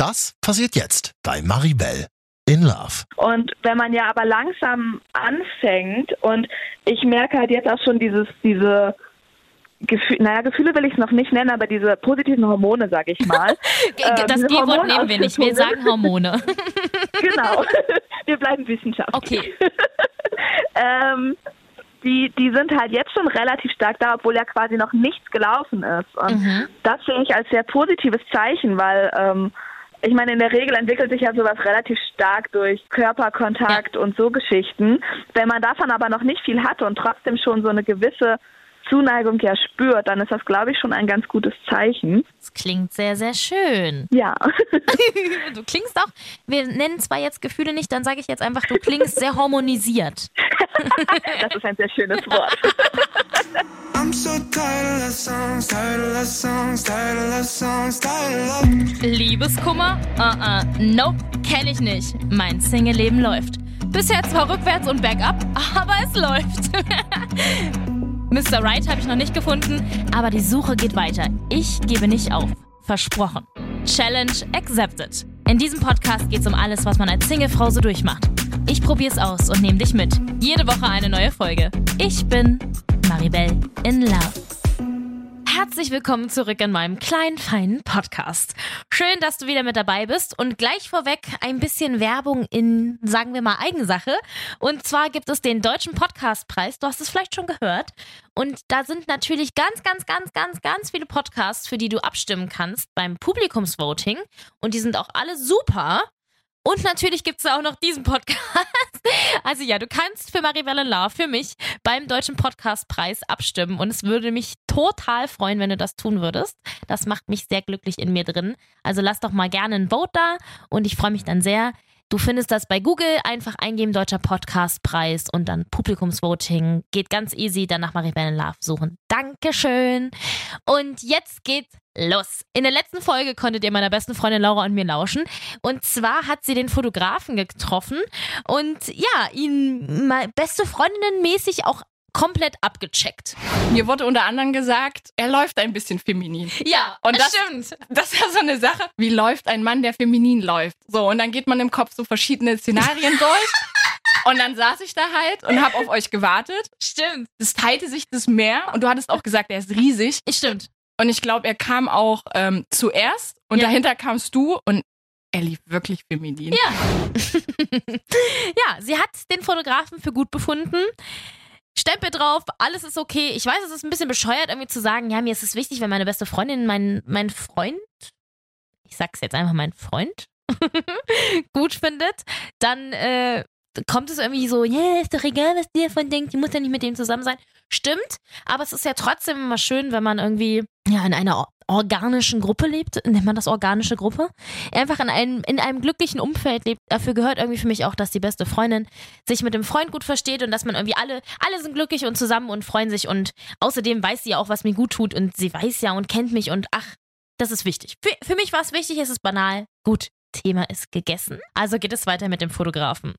Das passiert jetzt bei Maribel in Love. Und wenn man ja aber langsam anfängt und ich merke halt jetzt auch schon dieses, diese Gefühl, naja, Gefühle will ich es noch nicht nennen, aber diese positiven Hormone, sag ich mal. Ähm, das G-Wort nehmen wir nicht, wir sagen Hormone. genau, wir bleiben wissenschaftlich. Okay. ähm, die, die sind halt jetzt schon relativ stark da, obwohl ja quasi noch nichts gelaufen ist. Und Mhm. das sehe ich als sehr positives Zeichen, weil ähm, ich meine, in der Regel entwickelt sich ja sowas relativ stark durch Körperkontakt und so Geschichten. Wenn man davon aber noch nicht viel hatte und trotzdem schon so eine gewisse Zuneigung ja spürt, dann ist das, glaube ich, schon ein ganz gutes Zeichen. Das klingt sehr, sehr schön. Ja. Du klingst auch, wir nennen zwar jetzt Gefühle nicht, dann sage ich jetzt einfach, du klingst sehr harmonisiert. Das ist ein sehr schönes Wort. I'm so tired of love songs, tired of love songs, tired of love songs, tired of love. Liebeskummer? Uh-uh. Nope, kenne ich nicht. Mein Single-Leben läuft. Bisher zwar rückwärts und bergab, aber es läuft. Mr. Right habe ich noch nicht gefunden, aber die Suche geht weiter. Ich gebe nicht auf. Versprochen. Challenge accepted. In diesem Podcast geht es um alles, was man als Singlefrau so durchmacht. Ich probiere es aus und nehme dich mit. Jede Woche eine neue Folge. Ich bin Maribel in Love. Herzlich willkommen zurück in meinem kleinen, feinen Podcast. Schön, dass du wieder mit dabei bist und gleich vorweg ein bisschen Werbung in, sagen wir mal, Eigensache. Und zwar gibt es den Deutschen Podcastpreis, du hast es vielleicht schon gehört. Und da sind natürlich ganz, ganz, ganz, ganz, ganz viele Podcasts, für die du abstimmen kannst beim Publikumsvoting. Und die sind auch alle super. Und natürlich gibt es auch noch diesen Podcast. Also ja, du kannst für Maribel in Love, für mich, beim Deutschen Podcastpreis abstimmen. Und es würde mich total freuen, wenn du das tun würdest. Das macht mich sehr glücklich in mir drin. Also lass doch mal gerne ein Vote da. Und ich freue mich dann sehr. Du findest das bei Google, einfach eingeben, Deutscher Podcastpreis und dann Publikumsvoting. Geht ganz easy, dann nach Maribel in Love suchen. Dankeschön. Und jetzt geht's los. In der letzten Folge konntet ihr meiner besten Freundin Laura und mir lauschen. Und zwar hat sie den Fotografen getroffen und ja, ihn mal beste Freundinnen mäßig auch komplett abgecheckt. Mir wurde unter anderem gesagt, er läuft ein bisschen feminin. Ja, Und das- stimmt. Das ist ja so eine Sache. Wie läuft ein Mann, der feminin läuft? So, und dann geht man im Kopf so verschiedene Szenarien durch. Und dann saß ich da halt und habe auf euch gewartet. Stimmt. Es teilte sich das Meer und du hattest auch gesagt, er ist riesig. Stimmt. Und ich glaube, er kam auch ähm, zuerst und Ja. dahinter kamst du und er lief wirklich feminin. Ja. ja, sie hat den Fotografen für gut befunden. Stempel drauf, alles ist okay. Ich weiß, es ist ein bisschen bescheuert, irgendwie zu sagen, ja, mir ist es wichtig, wenn meine beste Freundin, mein, mein Freund, ich sag's jetzt einfach, mein Freund, gut findet, dann äh, kommt es irgendwie so, ja, ist doch egal, was die davon denkt, die muss ja nicht mit dem zusammen sein. Stimmt, aber es ist ja trotzdem immer schön, wenn man irgendwie ja, in einer organischen Gruppe lebt, nennt man das organische Gruppe, einfach in einem, in einem glücklichen Umfeld lebt. Dafür gehört irgendwie für mich auch, dass die beste Freundin sich mit dem Freund gut versteht und dass man irgendwie alle, alle sind glücklich und zusammen und freuen sich und außerdem weiß sie ja auch, was mir gut tut und sie weiß ja und kennt mich und ach, das ist wichtig. Für, für mich war es wichtig, es ist banal. Gut, Thema ist gegessen. Also geht es weiter mit dem Fotografen.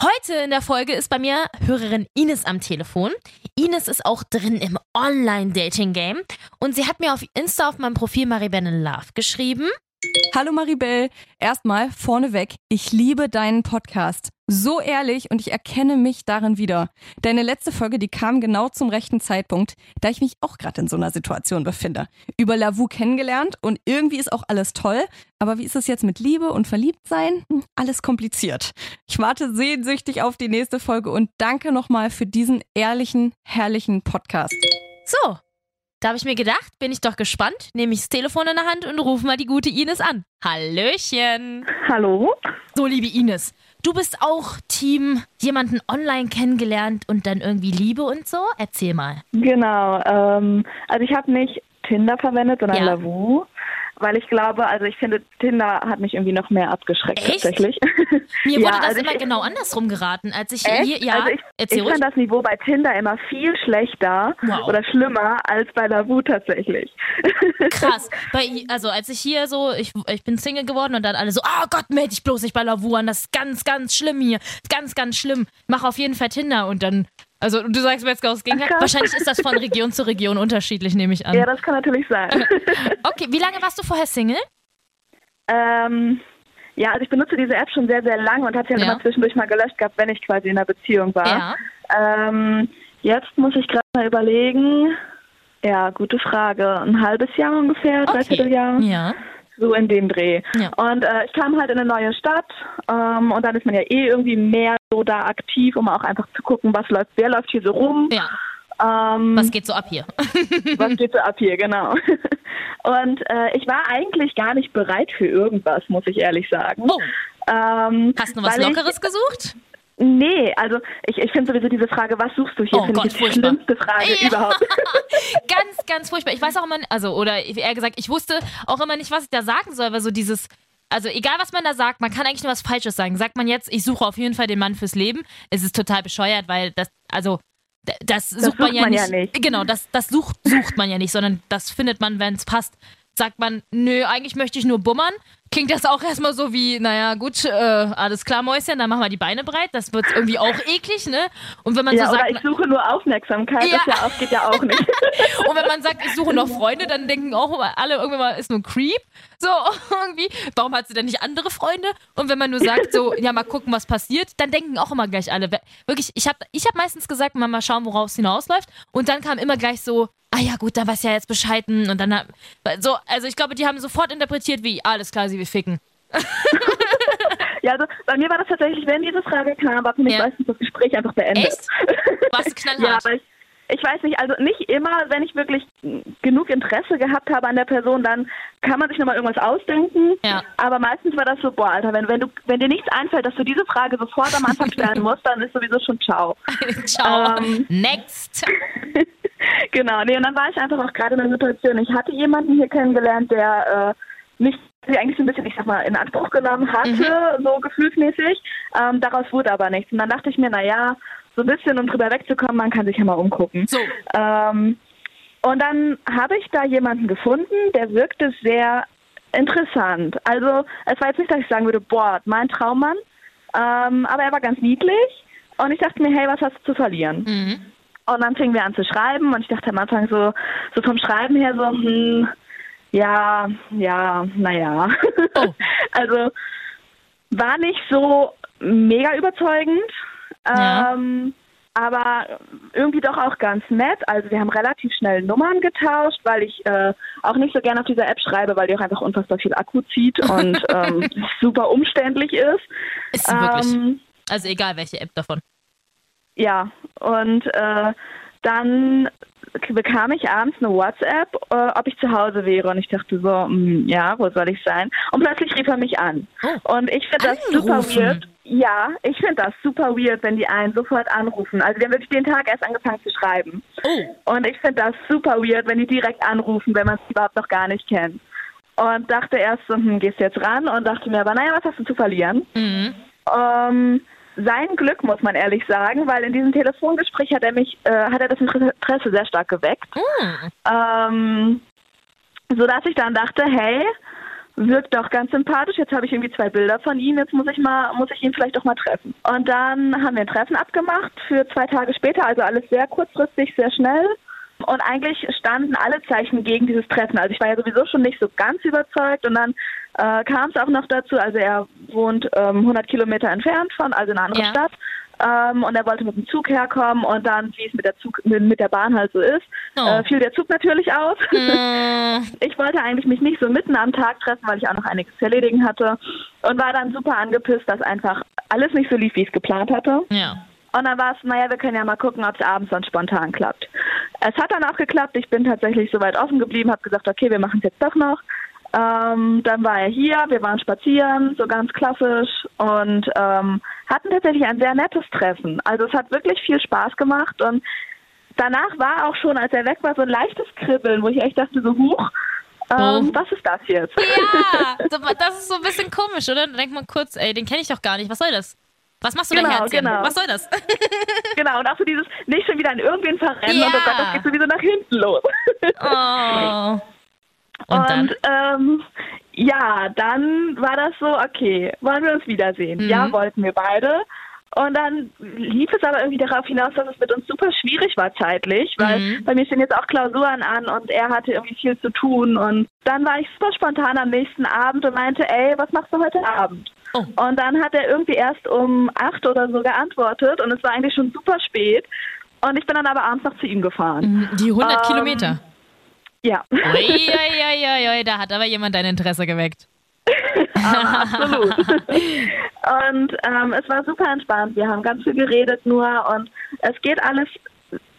Heute in der Folge ist bei mir Hörerin Ines am Telefon. Ines ist auch drin im Online-Dating-Game und sie hat mir auf Insta auf meinem Profil Maribel Love geschrieben. Hallo Maribel, erstmal vorneweg, ich liebe deinen Podcast. So ehrlich und ich erkenne mich darin wieder. Deine letzte Folge, die kam genau zum rechten Zeitpunkt, da ich mich auch gerade in so einer Situation befinde. Über Lavu kennengelernt und irgendwie ist auch alles toll, aber wie ist es jetzt mit Liebe und Verliebtsein? Hm, Alles kompliziert. Ich warte sehnsüchtig auf die nächste Folge und danke nochmal für diesen ehrlichen, herrlichen Podcast. So, da habe ich mir gedacht, bin ich doch gespannt, nehme ich das Telefon in der Hand und rufe mal die gute Ines an. Hallöchen. Hallo? So, liebe Ines, du bist auch Team jemanden online kennengelernt und dann irgendwie Liebe und so? Erzähl mal. Genau. Ähm, also ich habe nicht Tinder verwendet, sondern Ja. Lavu. Weil ich glaube, also ich finde, Tinder hat mich irgendwie noch mehr abgeschreckt Echt? tatsächlich. Mir Ja, wurde das also immer ich- genau andersrum geraten, als ich Echt? hier, ja, also ich, erzähl ich ruhig. fand das Niveau bei Tinder immer viel schlechter Wow. oder schlimmer als bei Lavu tatsächlich. Krass. Bei, also als ich hier so, ich, ich bin Single geworden und dann alle so, oh Gott, meld dich bloß nicht bei Lavu an, das ist ganz, ganz schlimm hier. Ganz, ganz schlimm. Mach auf jeden Fall Tinder und dann, also du sagst mir jetzt genau das Gegenteil. Ach. Wahrscheinlich ist das von Region zu Region unterschiedlich, nehme ich an. ja, das kann natürlich sein. Okay, wie lange warst du vorher Single? Ähm, ja, also ich benutze diese App schon sehr, sehr lange und habe sie halt Ja. immer zwischendurch mal gelöscht gehabt, wenn ich quasi in einer Beziehung war. Ja. Ähm, jetzt muss ich gerade mal überlegen. Ja, gute Frage. Ein halbes Jahr ungefähr, dreiviertel Jahr. Ja. So in dem Dreh. Ja. Und äh, ich kam halt in eine neue Stadt ähm, und dann ist man ja eh irgendwie mehr so da aktiv, um auch einfach zu gucken, was läuft, wer läuft hier so rum. Ja. Ähm, Was geht so ab hier? was geht so ab hier, genau. Und äh, ich war eigentlich gar nicht bereit für irgendwas, muss ich ehrlich sagen. Oh, Ähm, hast du was Lockeres gesucht? Nee, also ich, ich finde sowieso diese Frage, was suchst du hier, Oh finde ich die furchtbar. schlimmste Frage Ja. überhaupt. Ganz, ganz furchtbar. Ich weiß auch immer, also, oder eher gesagt, ich wusste auch immer nicht, was ich da sagen soll, weil so dieses, also egal was man da sagt, man kann eigentlich nur was Falsches sagen. Sagt man jetzt, ich suche auf jeden Fall den Mann fürs Leben, es ist total bescheuert, weil das, also, d- das sucht, man, sucht ja, man nicht. ja nicht. Genau, das, das sucht, sucht man ja nicht, sondern das findet man, wenn es passt. Sagt man, nö, eigentlich möchte ich nur bummern, klingt das auch erstmal so wie, naja, gut, äh, alles klar, Mäuschen, dann machen wir die Beine breit. Das wird irgendwie auch eklig, ne? Und wenn man ja, so sagt, ich suche nur Aufmerksamkeit, Ja. das ja auch, geht ja auch nicht. und wenn man sagt, ich suche noch Freunde, dann denken auch alle irgendwann mal, ist nur ein Creep. So irgendwie, warum hat sie denn nicht andere Freunde? Und wenn man nur sagt, so, ja, mal gucken, was passiert, dann denken auch immer gleich alle. Wirklich, ich habe ich hab meistens gesagt, mal, mal schauen, woraus es hinausläuft. Und dann kam immer gleich so, ah ja, gut, dann weiß ja jetzt Bescheid. hm, Und dann, so, also ich glaube, die haben sofort interpretiert, wie, alles klar, sie will ficken. ja, also bei mir war das tatsächlich, wenn diese Frage kam, war für mich Ja. meistens das Gespräch einfach beendet. Echt? Was ja, knallhart. aber ich, ich weiß nicht, also nicht immer, wenn ich wirklich genug Interesse gehabt habe an der Person, dann kann man sich nochmal irgendwas ausdenken. Ja. Aber meistens war das so, boah, Alter, wenn, wenn, du, wenn dir nichts einfällt, dass du diese Frage sofort am Anfang stellen musst, dann ist sowieso schon ciao. Ciao. Ähm. Next. genau, nee, und dann war ich einfach auch gerade in einer Situation, ich hatte jemanden hier kennengelernt, der äh, mich eigentlich so ein bisschen, ich sag mal, in Anspruch genommen hatte, so gefühlsmäßig. Ähm, daraus wurde aber nichts. Und dann dachte ich mir, naja, so ein bisschen, um drüber wegzukommen, man kann sich ja mal umgucken. So. Ähm, und dann habe ich da jemanden gefunden, der wirkte sehr interessant. Also es war jetzt nicht, dass ich sagen würde, boah, mein Traummann, ähm, aber er war ganz niedlich und ich dachte mir, hey, was hast du zu verlieren? Mhm. Und dann fingen wir an zu schreiben und ich dachte am Anfang so, so vom Schreiben her so, hm, ja, ja, naja. Oh. also war nicht so mega überzeugend, Ja. ähm, aber irgendwie doch auch ganz nett. Also wir haben relativ schnell Nummern getauscht, weil ich äh, auch nicht so gerne auf dieser App schreibe, weil die auch einfach unfassbar viel Akku zieht und ähm, super umständlich ist. Ist sie wirklich. Ähm, Also egal welche App davon. ja, und äh, dann bekam ich abends eine WhatsApp, äh, ob ich zu Hause wäre. Und ich dachte so, hm, ja, wo soll ich sein? Und plötzlich rief er mich an. Oh. Und ich finde das super Anrufen? weird. Ja, ich finde das super weird, wenn die einen sofort anrufen. Also wir haben wirklich den Tag erst angefangen zu schreiben. Oh. Und ich finde das super weird, wenn die direkt anrufen, wenn man es überhaupt noch gar nicht kennt. Und dachte erst so, hm, gehst du jetzt ran? Und dachte mir aber, naja, was hast du zu verlieren? Mhm. Ähm, sein Glück, muss man ehrlich sagen, weil in diesem Telefongespräch hat er mich, äh, hat er das Interesse sehr stark geweckt. Mhm. Ähm, sodass ich dann dachte, hey, wirkt doch ganz sympathisch. Jetzt habe ich irgendwie zwei Bilder von ihm. Jetzt muss ich mal, muss ich ihn vielleicht doch mal treffen. Und dann haben wir ein Treffen abgemacht für zwei Tage später. Also alles sehr kurzfristig, sehr schnell. Und eigentlich standen alle Zeichen gegen dieses Treffen. Also ich war ja sowieso schon nicht so ganz überzeugt. Und dann äh, kam es auch noch dazu. Also er wohnt ähm, 100 Kilometer entfernt von, also in einer anderen Ja. Stadt. Ähm, und er wollte mit dem Zug herkommen. Und dann, wie es mit der Zug, mit, der Bahn halt so ist, Oh. äh, fiel der Zug natürlich aus. Mm. Ich wollte eigentlich mich nicht so mitten am Tag treffen, weil ich auch noch einiges zu erledigen hatte und war dann super angepisst, dass einfach alles nicht so lief, wie ich es geplant hatte. Ja. Und dann war es, naja, wir können ja mal gucken, ob es abends dann spontan klappt. Es hat dann auch geklappt. Ich bin tatsächlich soweit offen geblieben, habe gesagt, okay, wir machen es jetzt doch noch. Ähm, dann war er hier, wir waren spazieren, so ganz klassisch und ähm, hatten tatsächlich ein sehr nettes Treffen. Also es hat wirklich viel Spaß gemacht und danach war auch schon, als er weg war, so ein leichtes Kribbeln, wo ich echt dachte, so huch, ähm, Oh. was ist das jetzt? Ja, das ist so ein bisschen komisch, oder? Dann denkt man kurz, ey, den kenne ich doch gar nicht. Was soll das? Was machst du denn, Genau, Herzchen? genau. Was soll das? genau, und auch so dieses nicht schon wieder an irgendwen verrennen Ja. und oh Gott, das geht sowieso nach hinten los. Oh. Und dann? ähm, ja, dann war das so, okay, wollen wir uns wiedersehen? Mhm. Ja, wollten wir beide. Und dann lief es aber irgendwie darauf hinaus, dass es mit uns super schwierig war zeitlich, weil Mhm. bei mir stehen jetzt auch Klausuren an und er hatte irgendwie viel zu tun. Und dann war ich super spontan am nächsten Abend und meinte, ey, was machst du heute Abend? Oh. Und dann hat er irgendwie erst um acht oder so geantwortet und es war eigentlich schon super spät. Und ich bin dann aber abends noch zu ihm gefahren. Die 100 Ähm, Kilometer. Ja, Uiuiuiui, da hat aber jemand dein Interesse geweckt. absolut. und ähm, es war super entspannt. Wir haben ganz viel geredet nur und es geht alles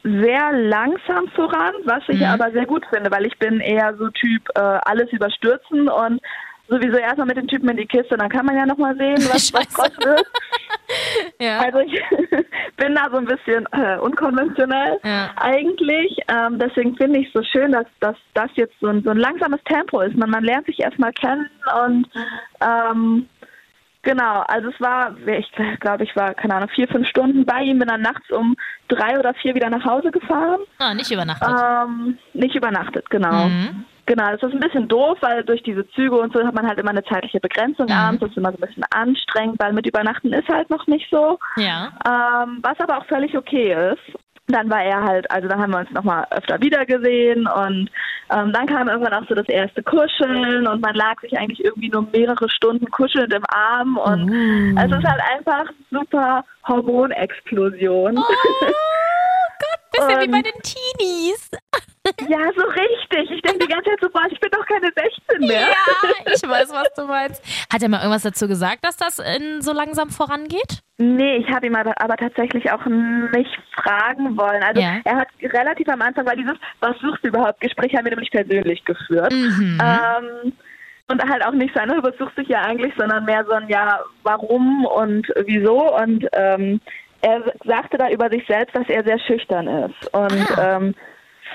sehr langsam voran, was ich Mhm. aber sehr gut finde, weil ich bin eher so Typ äh, alles überstürzen und sowieso erstmal mit den Typen in die Kiste, dann kann man ja nochmal sehen, was, was draus wird. Ja. Also ich bin da so ein bisschen äh, unkonventionell Ja. eigentlich. Ähm, deswegen finde ich es so schön, dass, dass das jetzt so ein, so ein langsames Tempo ist. Man, man lernt sich erstmal kennen und ähm, genau, also es war, ich glaube, ich war, keine Ahnung, vier, fünf Stunden bei ihm, bin dann nachts um drei oder vier wieder nach Hause gefahren. Ah, nicht übernachtet. Ähm, nicht übernachtet, genau. Mhm. Genau, das ist ein bisschen doof, weil durch diese Züge und so hat man halt immer eine zeitliche Begrenzung Mhm. abends. Das ist immer so ein bisschen anstrengend, weil mit Übernachten ist halt noch nicht so. Ja. Ähm, was aber auch völlig okay ist. Dann war er halt, also dann haben wir uns nochmal öfter wiedergesehen und ähm, dann kam irgendwann auch so das erste Kuscheln und man lag sich eigentlich irgendwie nur mehrere Stunden kuschelnd im Arm und Uh. es ist halt einfach super Hormonexplosion. Oh Bisschen wie Und- bei den Teenies. Ja, so richtig. Ich denke die ganze Zeit so, boah, ich bin doch 16 mehr. Ja, ich weiß, was du meinst. Hat er mal irgendwas dazu gesagt, dass das in so langsam vorangeht? Nee, ich habe ihm aber, aber tatsächlich auch nicht fragen wollen. Also Ja. er hat relativ am Anfang, weil dieses Was suchst du überhaupt Gespräch haben wir nämlich persönlich geführt. Mhm. Ähm, und halt auch nicht so ein, was suchst du hier eigentlich, sondern mehr so ein Ja, warum und wieso. Und ähm, er sagte da über sich selbst, dass er sehr schüchtern ist. Und Ah. ähm,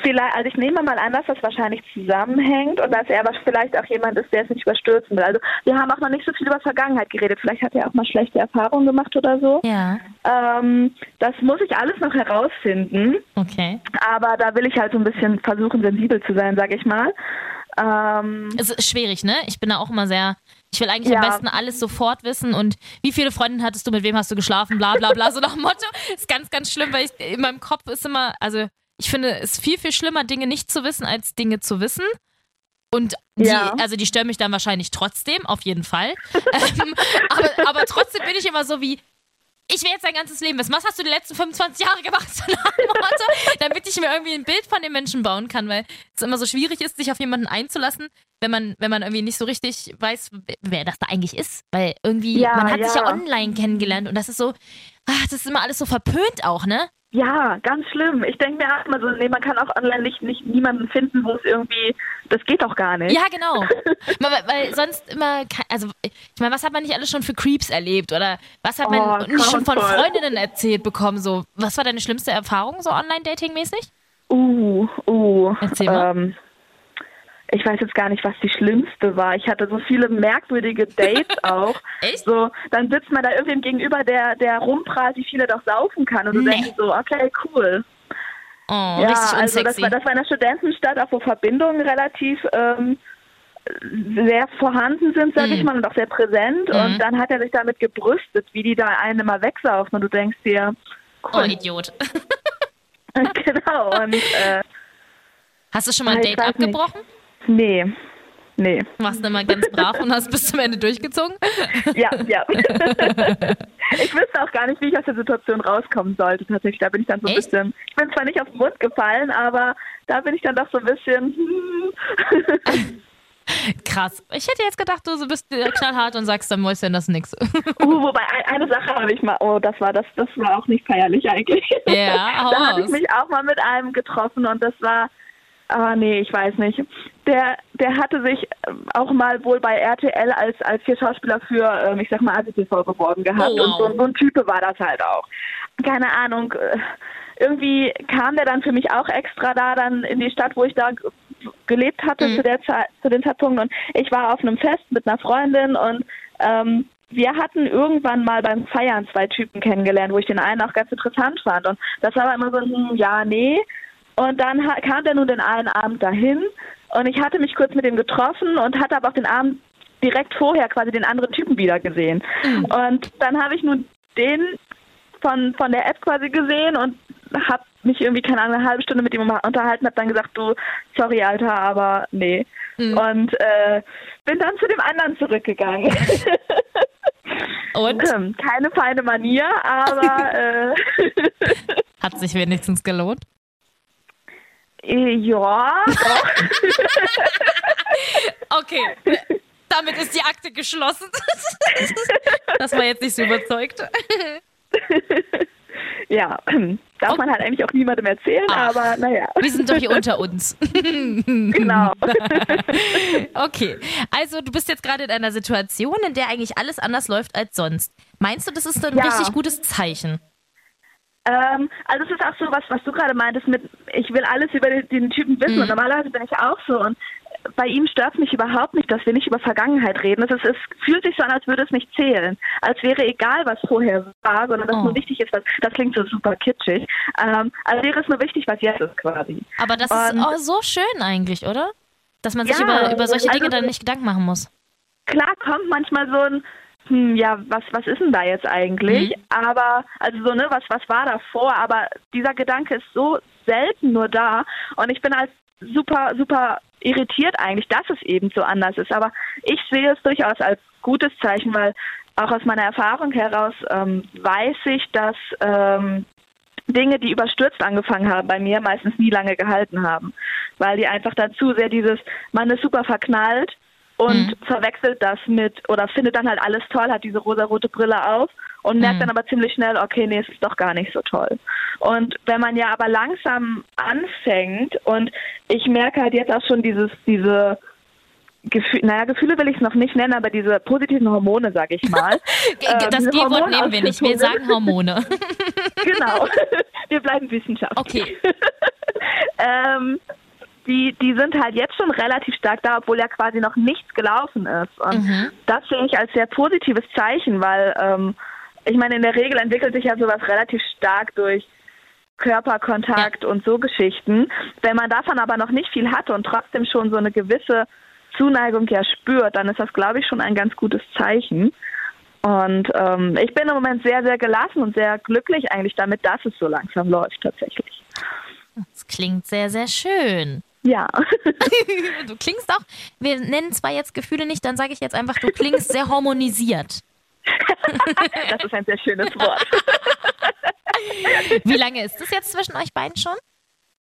vielleicht, also ich nehme mal an, dass das wahrscheinlich zusammenhängt und dass er aber vielleicht auch jemand ist, der es nicht überstürzen will. Also wir haben auch noch nicht so viel über Vergangenheit geredet. Vielleicht hat er auch mal schlechte Erfahrungen gemacht oder so. Ja, Ähm, das muss ich alles noch herausfinden. okay. Aber da will ich halt so ein bisschen versuchen, sensibel zu sein, sag ich mal. Ähm, Es ist schwierig, ne? Ich bin da auch immer sehr. Ich will eigentlich am Ja. besten alles sofort wissen und wie viele Freundinnen hattest du, mit wem hast du geschlafen, bla bla bla, so nach dem Motto. Ist ganz, ganz schlimm, weil ich in meinem Kopf ist immer, also ich finde es viel, viel schlimmer, Dinge nicht zu wissen, als Dinge zu wissen. Und die, Ja. also die stören mich dann wahrscheinlich trotzdem, auf jeden Fall. ähm, aber, aber trotzdem bin ich immer so wie, ich will jetzt dein ganzes Leben wissen. Was hast du die letzten 25 Jahre gemacht? Damit ich mir irgendwie ein Bild von dem Menschen bauen kann, weil es immer so schwierig ist, sich auf jemanden einzulassen, wenn man, wenn man irgendwie nicht so richtig weiß, wer das da eigentlich ist. Weil irgendwie, Ja, man hat sich ja ja. online kennengelernt und das ist so, ach, das ist immer alles so verpönt auch, ne? Ja, ganz schlimm. Ich denke mir auch immer so, nee, man kann auch online nicht, nicht niemanden finden, wo es irgendwie, das geht doch gar nicht. Ja, genau. Weil, weil- sonst immer, also ich meine, was hat man nicht alles schon für Creeps erlebt oder was hat man Oh, nicht schon von. Freundinnen erzählt bekommen? So, was war deine schlimmste Erfahrung so online-dating-mäßig? Uh, uh. Erzähl mal. Ähm, ich weiß jetzt gar nicht, was die schlimmste war. Ich hatte so viele merkwürdige Dates auch. Echt? So, dann sitzt man da irgendwem gegenüber, der, der rumprahlt, wie viel er doch saufen kann. Und du Nee. denkst so, okay, cool. Oh, ja, richtig also das war, das war in der Studentenstadt, auch wo Verbindungen relativ ähm, sehr vorhanden sind, sag Mhm. ich mal, und auch sehr präsent. Mhm. Und dann hat er sich damit gebrüstet, wie die da einen immer wegsaufen. Und du denkst dir, oh, cool. Idiot. genau. Und äh, Hast du schon mal ein Ah, Date weiß nicht. Nee, nee. Warst du immer ganz brav und hast bis zum Ende durchgezogen? Ja, ja. ich wüsste auch gar nicht, wie ich aus der Situation rauskommen sollte. Tatsächlich, da bin ich dann so ein Echt? bisschen. Ich bin zwar nicht auf den Mund gefallen, aber da bin ich dann doch so ein bisschen. hm. Krass. Ich hätte jetzt gedacht, du bist knallhart und sagst, dann Mäuschen, das nix. uh, wobei ein- eine Sache habe ich mal. Oh, das war das, das war auch nicht feierlich eigentlich. Ja, hau da habe ich mich auch mal mit einem getroffen und das war. Ah nee, ich weiß nicht. Der, der hatte sich ähm, auch mal wohl bei RTL als, als vier Schauspieler für, ähm, ich sag mal, ADTV beworben gehabt. Oh, wow. Und so, so ein Type war das halt auch. Keine Ahnung. äh, Irgendwie kam der dann für mich auch extra da dann in die Stadt, wo ich da gelebt hatte Mhm. zu der Zeit, zu dem Zeitpunkt. Und ich war auf einem Fest mit einer Freundin und ähm, wir hatten irgendwann mal beim Feiern zwei Typen kennengelernt, wo ich den einen auch ganz interessant fand. Und das war aber immer so ein hm, Ja, nee. Und dann kam der nun den einen Abend dahin und ich hatte mich kurz mit ihm getroffen und hatte aber auch den Abend direkt vorher quasi den anderen Typen wieder gesehen. Und dann habe ich nun den von, von der App quasi gesehen und habe mich irgendwie, keine Ahnung, eine halbe Stunde mit ihm unterhalten, habe dann gesagt, du, sorry, Alter, aber nee. Mhm. Und äh, bin dann zu dem anderen zurückgegangen. Und? Keine feine Manier, aber äh, hat sich wenigstens gelohnt. Äh, ja, okay. Damit ist die Akte geschlossen. Das war jetzt nicht so überzeugt. Ja, darf man halt eigentlich auch niemandem erzählen, Ach, aber naja. Wir sind doch hier unter uns. genau. okay, also du bist jetzt gerade in einer Situation, in der eigentlich alles anders läuft als sonst. Meinst du, das ist ein ja. richtig gutes Zeichen? Ähm, also es ist auch so was, was du gerade meintest mit, ich will alles über den, den Typen wissen mhm. und normalerweise bin ich auch so und bei ihm stört mich überhaupt nicht, dass wir nicht über Vergangenheit reden. Es, ist, es fühlt sich so an, als würde es nicht zählen. Als wäre egal, was vorher war, sondern dass oh. nur wichtig ist, was, das klingt so super kitschig, ähm, als wäre es nur wichtig, was jetzt ist quasi. Aber das Und, ist auch so schön eigentlich, oder? Dass man sich ja, über, über solche Dinge also, dann nicht Gedanken machen muss. Klar kommt manchmal so ein, hm, ja, was, was ist denn da jetzt eigentlich? Mhm. Aber, also so, ne, was, was war davor? Aber dieser Gedanke ist so selten nur da. Und ich bin als super, super irritiert eigentlich, dass es eben so anders ist. Aber ich sehe es durchaus als gutes Zeichen, weil auch aus meiner Erfahrung heraus ähm, weiß ich, dass ähm, Dinge, die überstürzt angefangen haben bei mir, meistens nie lange gehalten haben. Weil die einfach dazu sehr dieses, man ist super verknallt und mhm. verwechselt das mit oder findet dann halt alles toll, hat diese rosa-rote Brille auf und merkt mhm. dann aber ziemlich schnell, okay, nee, es ist doch gar nicht so toll. Und wenn man ja aber langsam anfängt und ich merke halt jetzt auch schon dieses, diese Gefühl, naja, Gefühle will ich es noch nicht nennen, aber diese positiven Hormone, sag ich mal. das G-Wort nehmen wir nicht, wir sagen Hormone. genau, wir bleiben Wissenschaft. Okay. ähm, die, die sind halt jetzt schon relativ stark da, obwohl ja quasi noch nichts gelaufen ist. Und mhm. das sehe ich als sehr positives Zeichen, weil ähm, ich meine, in der Regel entwickelt sich ja sowas relativ stark durch Körperkontakt ja. und so Geschichten. Wenn man davon aber noch nicht viel hatte und trotzdem schon so eine gewisse Zuneigung ja spürt, dann ist das, glaube ich, schon ein ganz gutes Zeichen. Und ähm, ich bin im Moment sehr, sehr gelassen und sehr glücklich eigentlich damit, dass es so langsam läuft tatsächlich. Das klingt sehr, sehr schön. Ja. du klingst auch, wir nennen zwar jetzt Gefühle nicht, dann sage ich jetzt einfach, du klingst sehr harmonisiert. das ist ein sehr schönes Wort. Wie lange ist es jetzt zwischen euch beiden schon?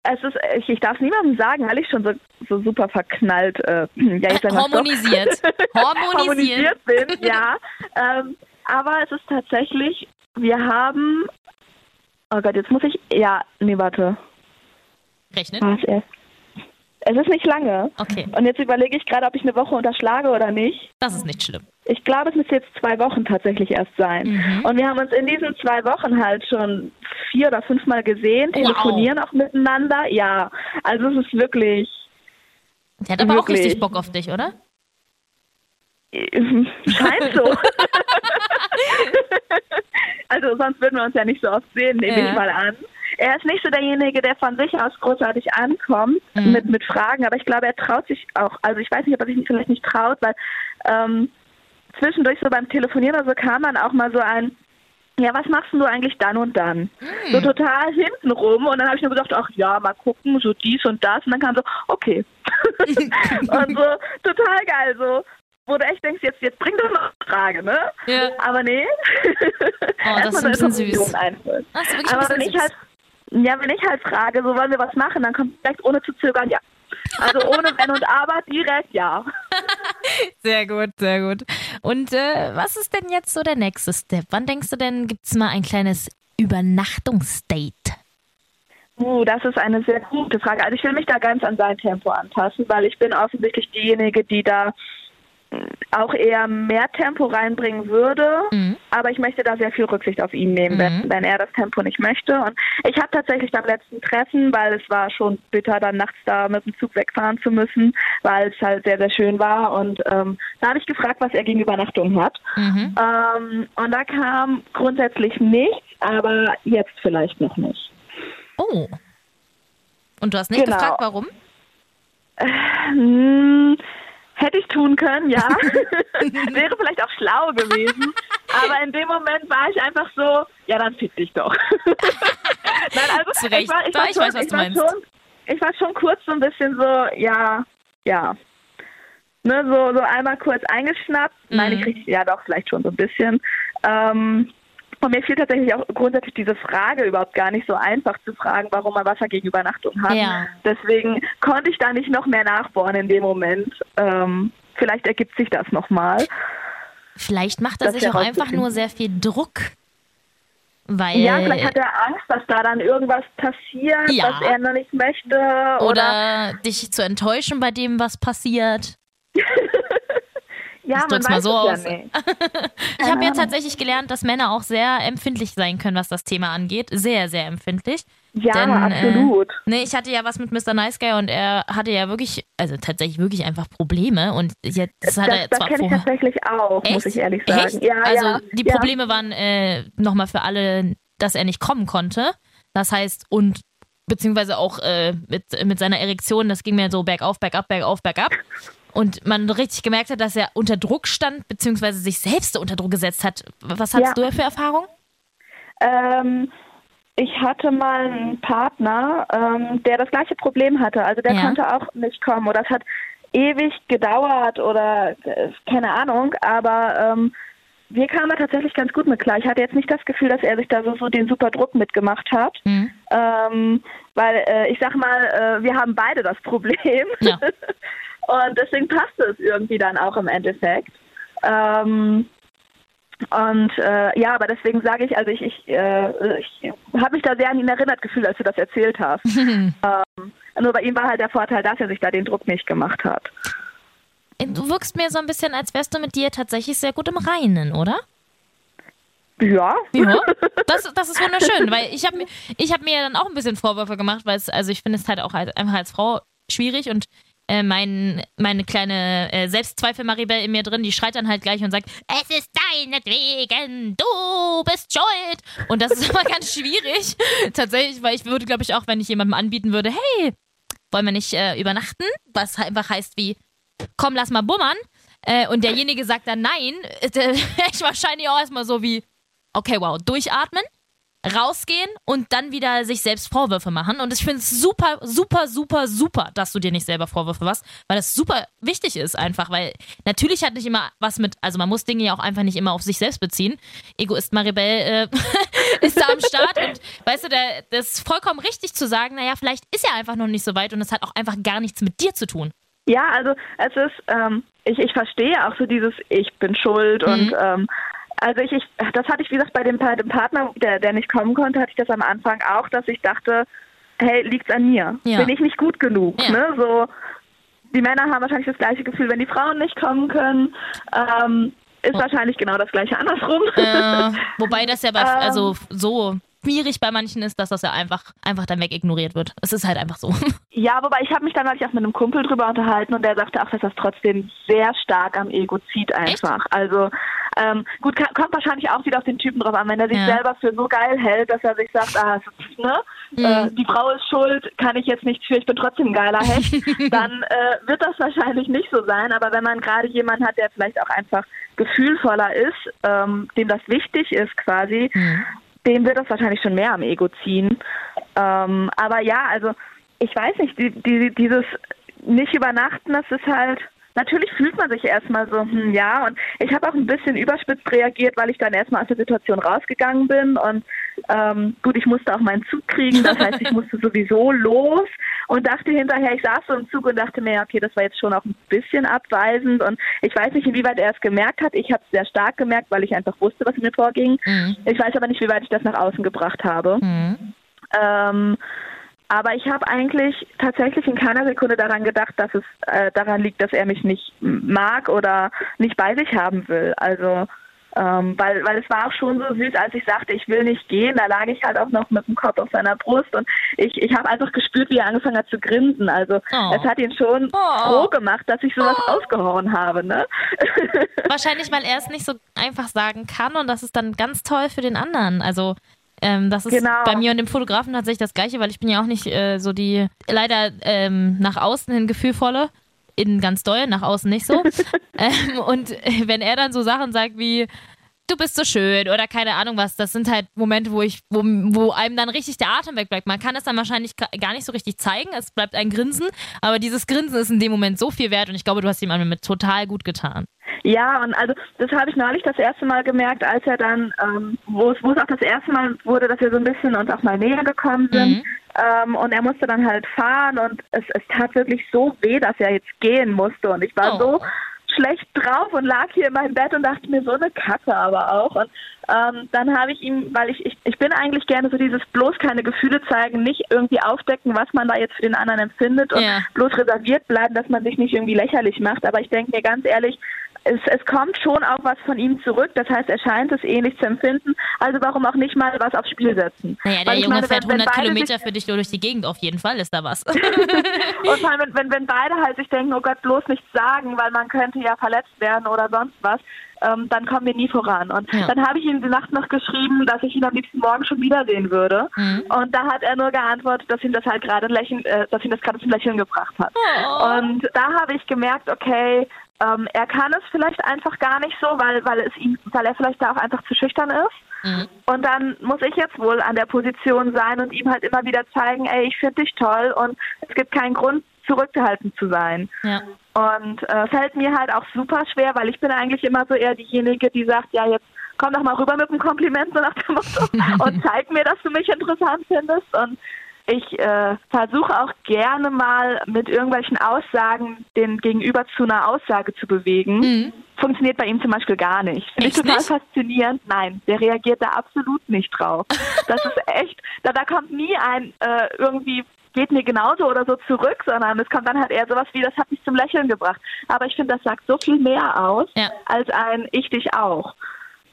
Es ist, ich, ich darf niemandem sagen, weil ich schon so, so super verknallt, äh, ja, ich sag mal Harmonisiert. Harmonisiert. bin, ja. Ähm, aber es ist tatsächlich, wir haben, oh Gott, jetzt muss ich, ja, nee, warte. Rechnen? Was erst? Es ist nicht lange. Okay. Und jetzt überlege ich gerade, ob ich eine Woche unterschlage oder nicht. Das ist nicht schlimm. Ich glaube, es müsste jetzt zwei Wochen tatsächlich erst sein. Mhm. Und wir haben uns in diesen zwei Wochen halt schon vier oder fünfmal gesehen, telefonieren wow. auch miteinander. Ja, also es ist wirklich. Der hat aber wirklich. auch richtig Bock auf dich, oder? Scheint so. also sonst würden wir uns ja nicht so oft sehen, nehme ja. ich mal an er ist nicht so derjenige, der von sich aus großartig ankommt mhm. mit, mit Fragen, aber ich glaube, er traut sich auch, also ich weiß nicht, ob er sich vielleicht nicht traut, weil ähm, zwischendurch so beim Telefonieren oder so kam dann auch mal so ein, ja, was machst du eigentlich dann und dann? Mhm. So total hintenrum und dann habe ich nur gedacht, ach ja, mal gucken, so dies und das und dann kam so, okay. und so total geil, so wo du echt denkst, jetzt, jetzt bring doch noch eine Frage, ne? Ja. Aber nee. Oh, das ist ein bisschen süß. Ach, Aber wenn ich halt ja, wenn ich halt frage, so wollen wir was machen, dann kommt direkt ohne zu zögern, ja. Also ohne Wenn und Aber direkt ja. sehr gut, sehr gut. Und äh, was ist denn jetzt so der nächste Step? Wann denkst du denn, gibt es mal ein kleines Übernachtungsdate? Uh, das ist eine sehr gute Frage. Also ich will mich da ganz an sein Tempo anpassen, weil ich bin offensichtlich diejenige, die da auch eher mehr Tempo reinbringen würde, mhm. aber ich möchte da sehr viel Rücksicht auf ihn nehmen, mhm. wenn, wenn er das Tempo nicht möchte. Und ich habe tatsächlich beim letzten Treffen, weil es war schon bitter, dann nachts da mit dem Zug wegfahren zu müssen, weil es halt sehr, sehr schön war. Und ähm, da habe ich gefragt, was er gegen Übernachtung hat. Mhm. Ähm, und da kam grundsätzlich nichts, aber jetzt vielleicht noch nicht. Oh. Und du hast nicht genau. gefragt, warum? Äh, Hätte ich tun können, ja. Wäre vielleicht auch schlau gewesen. Aber in dem Moment war ich einfach so, ja, dann fick dich doch. Nein, also, Zu Recht. Ich, war, ich, war ich schon, weiß, was ich du war meinst. Schon, ich war schon kurz so ein bisschen so, ja, ja. Ne, so, so einmal kurz eingeschnappt. Nein, Mhm. ich richtig, ja doch, vielleicht schon so ein bisschen. Ähm, und mir fiel tatsächlich auch grundsätzlich diese Frage überhaupt gar nicht so einfach zu fragen, warum man Wasser gegen Übernachtung hat. Ja. Deswegen konnte ich da nicht noch mehr nachbohren in dem Moment. Ähm, vielleicht ergibt sich das nochmal. Vielleicht macht er Das sich auch einfach nur sehr viel Druck. Weil. Ja, vielleicht hat er Angst, dass da dann irgendwas passiert, Ja. was er noch nicht möchte. Oder, oder dich zu enttäuschen bei dem, was passiert. ja, ich drück's mal so aus. Ja. Ich habe ja tatsächlich gelernt, dass Männer auch sehr empfindlich sein können, was das Thema angeht. Sehr, sehr empfindlich. Ja, Denn, absolut. Äh, nee, ich hatte ja was mit Mr. Nice Guy und er hatte ja wirklich, also tatsächlich wirklich einfach Probleme. Und jetzt das hat das er das zwar kenne ich tatsächlich auch, muss Echt? ich ehrlich sagen. Echt? Ja, also ja, die ja. Probleme waren äh, nochmal für alle, dass er nicht kommen konnte. Das heißt, und beziehungsweise auch äh, mit, mit seiner Erektion, das ging mir so bergauf, bergab, bergauf, bergab. Und man richtig gemerkt hat, dass er unter Druck stand, beziehungsweise sich selbst unter Druck gesetzt hat. Was hattest Ja. du für Erfahrung? Ähm, ich hatte mal einen Partner, ähm, der das gleiche Problem hatte. Also der Ja. konnte auch nicht kommen oder es hat ewig gedauert oder äh, keine Ahnung, aber ähm, wir kamen da tatsächlich ganz gut mit klar. Ich hatte jetzt nicht das Gefühl, dass er sich da so, so den super Druck mitgemacht hat. Mhm. Ähm, weil äh, ich sag mal, äh, wir haben beide das Problem. Ja. Und deswegen passte es irgendwie dann auch im Endeffekt. Ähm, und äh, ja, aber deswegen sage ich, also ich, ich, äh, ich habe mich da sehr an ihn erinnert gefühlt, als du das erzählt hast. ähm, nur bei ihm war halt der Vorteil, dass er sich da den Druck nicht gemacht hat. Du wirkst mir so ein bisschen, als wärst du mit dir tatsächlich sehr gut im Reinen, oder? Ja. Ja, das, das ist wunderschön, weil ich habe ich hab mir dann auch ein bisschen Vorwürfe gemacht, weil es, also ich finde es halt auch als, einfach als Frau schwierig und äh, mein, meine kleine äh, Selbstzweifel Maribel in mir drin, die schreit dann halt gleich und sagt, es ist deinetwegen, du bist schuld. Und das ist immer ganz schwierig, tatsächlich, weil ich würde, glaube ich, auch, wenn ich jemandem anbieten würde, hey, wollen wir nicht äh, übernachten? Was einfach heißt wie, komm, lass mal bummern. Äh, und derjenige sagt dann nein, äh, ich wahrscheinlich auch erstmal so wie, okay, wow, durchatmen, rausgehen und dann wieder sich selbst Vorwürfe machen. Und ich finde es super, super, super, super, dass du dir nicht selber Vorwürfe machst, weil das super wichtig ist einfach, weil natürlich hat nicht immer was mit, also man muss Dinge ja auch einfach nicht immer auf sich selbst beziehen. Egoist Maribel äh, ist da am Start und weißt du, der, das ist vollkommen richtig zu sagen, naja, vielleicht ist er einfach noch nicht so weit und es hat auch einfach gar nichts mit dir zu tun. Ja, also es ist, ähm, ich, ich verstehe auch so dieses Ich bin schuld und ähm, also ich, ich, das hatte ich, wie gesagt, bei dem, bei dem Partner, der, der nicht kommen konnte, hatte ich das am Anfang auch, dass ich dachte, hey, liegt's an mir? Ja. Bin ich nicht gut genug? Ja. Ne? So, die Männer haben wahrscheinlich das gleiche Gefühl, wenn die Frauen nicht kommen können. Ähm, ist wahrscheinlich genau das gleiche andersrum. Äh, wobei das ja bei, Ähm. also so schwierig bei manchen ist, dass das ja einfach, einfach dann weg ignoriert wird. Es ist halt einfach so. Ja, wobei ich habe mich dann neulich auch mit einem Kumpel drüber unterhalten und der sagte auch, dass das trotzdem sehr stark am Ego zieht einfach. Also ähm, gut, ka- kommt wahrscheinlich auch wieder auf den Typen drauf an, wenn er sich Ja. selber für so geil hält, dass er sich sagt, ah, es- ne, äh, die Frau ist schuld, kann ich jetzt nichts für, ich bin trotzdem ein geiler Hecht, dann äh, wird das wahrscheinlich nicht so sein. Aber wenn man gerade jemanden hat, der vielleicht auch einfach gefühlvoller ist, ähm, dem das wichtig ist quasi, dem wird das wahrscheinlich schon mehr am Ego ziehen. Ähm, aber ja, also ich weiß nicht, die, die, dieses nicht übernachten, das ist halt, natürlich fühlt man sich erstmal so, hm, ja, und ich habe auch ein bisschen überspitzt reagiert, weil ich dann erstmal aus der Situation rausgegangen bin und ähm, gut, ich musste auch meinen Zug kriegen, das heißt, ich musste sowieso los und dachte hinterher, ich saß so im Zug und dachte mir, okay, das war jetzt schon auch ein bisschen abweisend und ich weiß nicht, inwieweit er es gemerkt hat. Ich habe es sehr stark gemerkt, weil ich einfach wusste, was mir vorging. Mhm. Ich weiß aber nicht, wie weit ich das nach außen gebracht habe. Mhm. Ähm, aber ich habe eigentlich tatsächlich in keiner Sekunde daran gedacht, dass es äh, daran liegt, dass er mich nicht mag oder nicht bei sich haben will. Also ähm, weil, weil es war auch schon so süß, als ich sagte, ich will nicht gehen. Da lag ich halt auch noch mit dem Kopf auf seiner Brust und ich, ich habe einfach gespürt, wie er angefangen hat zu grinsen. Also Oh. es hat ihn schon Oh. froh gemacht, dass ich sowas ausgehauen habe. Ne? Wahrscheinlich, weil er es nicht so einfach sagen kann und das ist dann ganz toll für den anderen. Also ähm, das ist Genau. bei mir und dem Fotografen tatsächlich das Gleiche, weil ich bin ja auch nicht äh, so die leider ähm, nach außen hin gefühlvolle. Innen ganz doll, nach außen nicht so. ähm, und äh, wenn er dann so Sachen sagt wie, du bist so schön oder keine Ahnung was. Das sind halt Momente, wo ich, wo, wo einem dann richtig der Atem wegbleibt. Man kann es dann wahrscheinlich gar nicht so richtig zeigen. Es bleibt ein Grinsen, aber dieses Grinsen ist in dem Moment so viel wert und ich glaube, du hast ihm mit total gut getan. Ja, und also das habe ich neulich das erste Mal gemerkt, als er dann, ähm, wo es wo es auch das erste Mal wurde, dass wir so ein bisschen uns auch mal näher gekommen sind. Mhm. Ähm, und er musste dann halt fahren und es, es tat wirklich so weh, dass er jetzt gehen musste. Und ich war oh. so schlecht drauf und lag hier in meinem Bett und dachte mir so eine Kacke aber auch. Und ähm, dann habe ich ihm, weil ich, ich, ich bin eigentlich gerne so dieses bloß keine Gefühle zeigen, nicht irgendwie aufdecken, was man da jetzt für den anderen empfindet und ja. bloß reserviert bleiben, dass man sich nicht irgendwie lächerlich macht. Aber ich denke mir ganz ehrlich, es, es kommt schon auch was von ihm zurück. Das heißt, er scheint es ähnlich zu empfinden. Also warum auch nicht mal was aufs Spiel setzen? Naja, der Junge meine, fährt wenn, 100 Kilometer für dich durch die Gegend. Auf jeden Fall ist da was. und vor allem, wenn, wenn, beide halt sich denken, oh Gott, bloß nichts sagen, weil man könnte ja verletzt werden oder sonst was, ähm, dann kommen wir nie voran. Und ja. dann habe ich ihm die Nacht noch geschrieben, dass ich ihn am liebsten morgen schon wiedersehen würde. Mhm. Und da hat er nur geantwortet, dass ihm das halt gerade äh, dass ihn das gerade zum Lächeln gebracht hat. Oh. Und da habe ich gemerkt, okay, ähm, er kann es vielleicht einfach gar nicht so, weil, weil es ihm, weil er vielleicht da auch einfach zu schüchtern ist. Mhm. Und dann muss ich jetzt wohl an der Position sein und ihm halt immer wieder zeigen, ey, ich finde dich toll und es gibt keinen Grund, zurückgehalten zu sein. Ja. Und äh, fällt mir halt auch super schwer, weil ich bin eigentlich immer so eher diejenige, die sagt, ja, jetzt komm doch mal rüber mit einem Kompliment so nach dem Motto und zeig mir, dass du mich interessant findest. Und ich äh, versuche auch gerne mal mit irgendwelchen Aussagen den Gegenüber zu einer Aussage zu bewegen. Mhm. Funktioniert bei ihm zum Beispiel gar nicht. Finde ich total nicht? faszinierend. Nein, der reagiert da absolut nicht drauf. Das ist echt, da, da kommt nie ein äh, irgendwie geht mir genauso oder so zurück, sondern es kommt dann halt eher sowas wie, das hat mich zum Lächeln gebracht. Aber ich finde, das sagt so viel mehr aus ja. als ein Ich dich auch.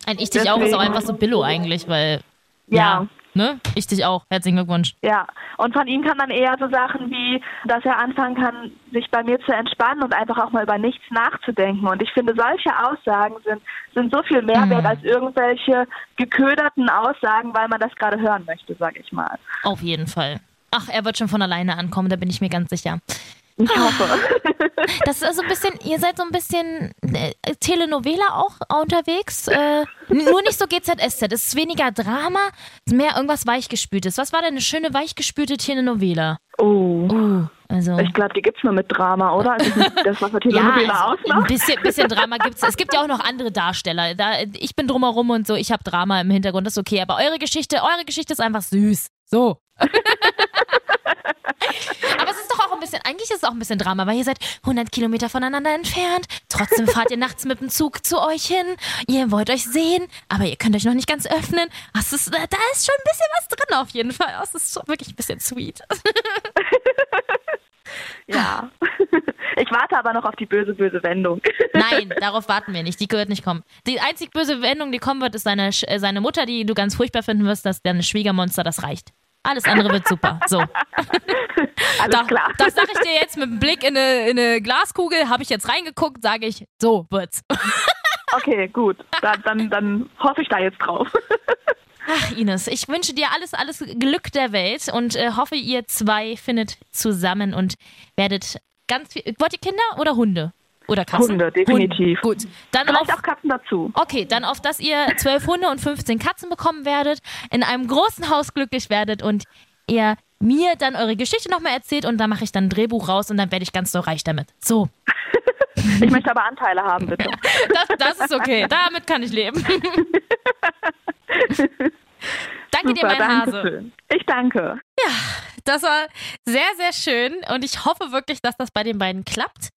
Ein Ich dich Deswegen. auch ist auch einfach so Billo eigentlich, weil ja. ja Ne? Ich dich auch. Herzlichen Glückwunsch. Ja, und von ihm kann dann eher so Sachen wie, dass er anfangen kann, sich bei mir zu entspannen und einfach auch mal über nichts nachzudenken. Und ich finde, solche Aussagen sind, sind so viel mehr wert mhm. als irgendwelche geköderten Aussagen, weil man das gerade hören möchte, sag ich mal. Auf jeden Fall. Ach, er wird schon von alleine ankommen, da bin ich mir ganz sicher. Ich hoffe. Das ist so ein bisschen, ihr seid so ein bisschen äh, Telenovela auch unterwegs. Äh, nur nicht so GZSZ. Es ist weniger Drama, mehr irgendwas Weichgespültes. Was war denn eine schöne weichgespülte Telenovela? Oh. oh also. Ich glaube, die gibt es nur mit Drama, oder? Also das, was Telenovela ja, also ausmacht. Ein bisschen, bisschen Drama gibt es. Es gibt ja auch noch andere Darsteller. Da, ich bin drumherum und so, ich habe Drama im Hintergrund, das ist okay. Aber eure Geschichte, eure Geschichte ist einfach süß. So. Aber bisschen, eigentlich ist es auch ein bisschen Drama, weil ihr seid 100 Kilometer voneinander entfernt. Trotzdem fahrt ihr nachts mit dem Zug zu euch hin. Ihr wollt euch sehen, aber ihr könnt euch noch nicht ganz öffnen. Das ist, da ist schon ein bisschen was drin auf jeden Fall. Das ist wirklich ein bisschen sweet. ja. Ich warte aber noch auf die böse, böse Wendung. Nein, darauf warten wir nicht. Die wird nicht kommen. Die einzig böse Wendung, die kommen wird, ist seine, äh, seine Mutter, die du ganz furchtbar finden wirst, dass deine Schwiegermonster, das reicht. Alles andere wird super. So. Alles da, klar. Das sage ich dir jetzt mit einem Blick in eine, in eine Glaskugel. Habe ich jetzt reingeguckt, sage ich, so wird's. Okay, gut. Da, dann, dann hoffe ich da jetzt drauf. Ach, Ines, ich wünsche dir alles, alles Glück der Welt und äh, hoffe, ihr zwei findet zusammen und werdet ganz viel. Wollt ihr Kinder oder Hunde? Oder Katzen? Hunde, definitiv. Hund. Gut. Dann Vielleicht auf, auch Katzen dazu. Okay, dann auf, dass ihr zwölf Hunde und 15 Katzen bekommen werdet, in einem großen Haus glücklich werdet und ihr mir dann eure Geschichte nochmal erzählt und dann mache ich dann ein Drehbuch raus und dann werde ich ganz so reich damit. So. ich möchte aber Anteile haben, bitte. Das, das ist okay. Damit kann ich leben. danke Super, dir, mein Hase. Schön. Ich danke. Ja, das war sehr, sehr schön und ich hoffe wirklich, dass das bei den beiden klappt.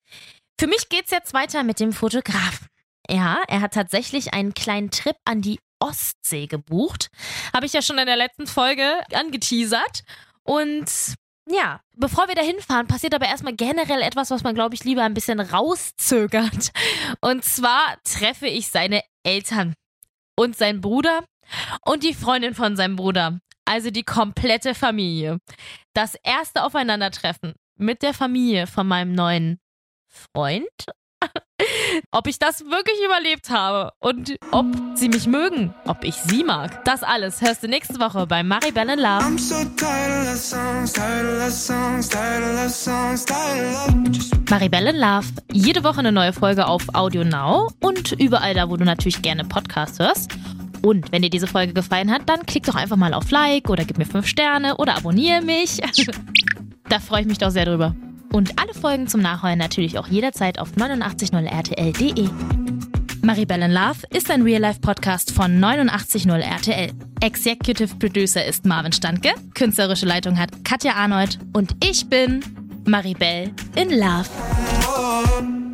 Für mich geht's jetzt weiter mit dem Fotografen. Ja, er hat tatsächlich einen kleinen Trip an die Ostsee gebucht. Habe ich ja schon in der letzten Folge angeteasert. Und ja, bevor wir da hinfahren, passiert aber erstmal generell etwas, was man, glaube ich, lieber ein bisschen rauszögert. Und zwar treffe ich seine Eltern und seinen Bruder und die Freundin von seinem Bruder. Also die komplette Familie. Das erste Aufeinandertreffen mit der Familie von meinem neuen Freund ob ich das wirklich überlebt habe und ob sie mich mögen, ob ich sie mag. Das alles hörst du nächste Woche bei Maribel in Love. I'm so tired of love songs, tired of songs, tired of songs, tired of Maribel in Love. Jede Woche eine neue Folge auf Audio Now und überall da, wo du natürlich gerne Podcasts hörst. Und wenn dir diese Folge gefallen hat, dann klick doch einfach mal auf Like oder gib mir 5 Sterne oder abonniere mich. da freue ich mich doch sehr drüber. Und alle Folgen zum Nachhören natürlich auch jederzeit auf 890rtl.de. Maribel in Love ist ein Real-Life-Podcast von 890RTL. Executive Producer ist Marvin Standke, künstlerische Leitung hat Katja Arnold und ich bin Maribel in Love.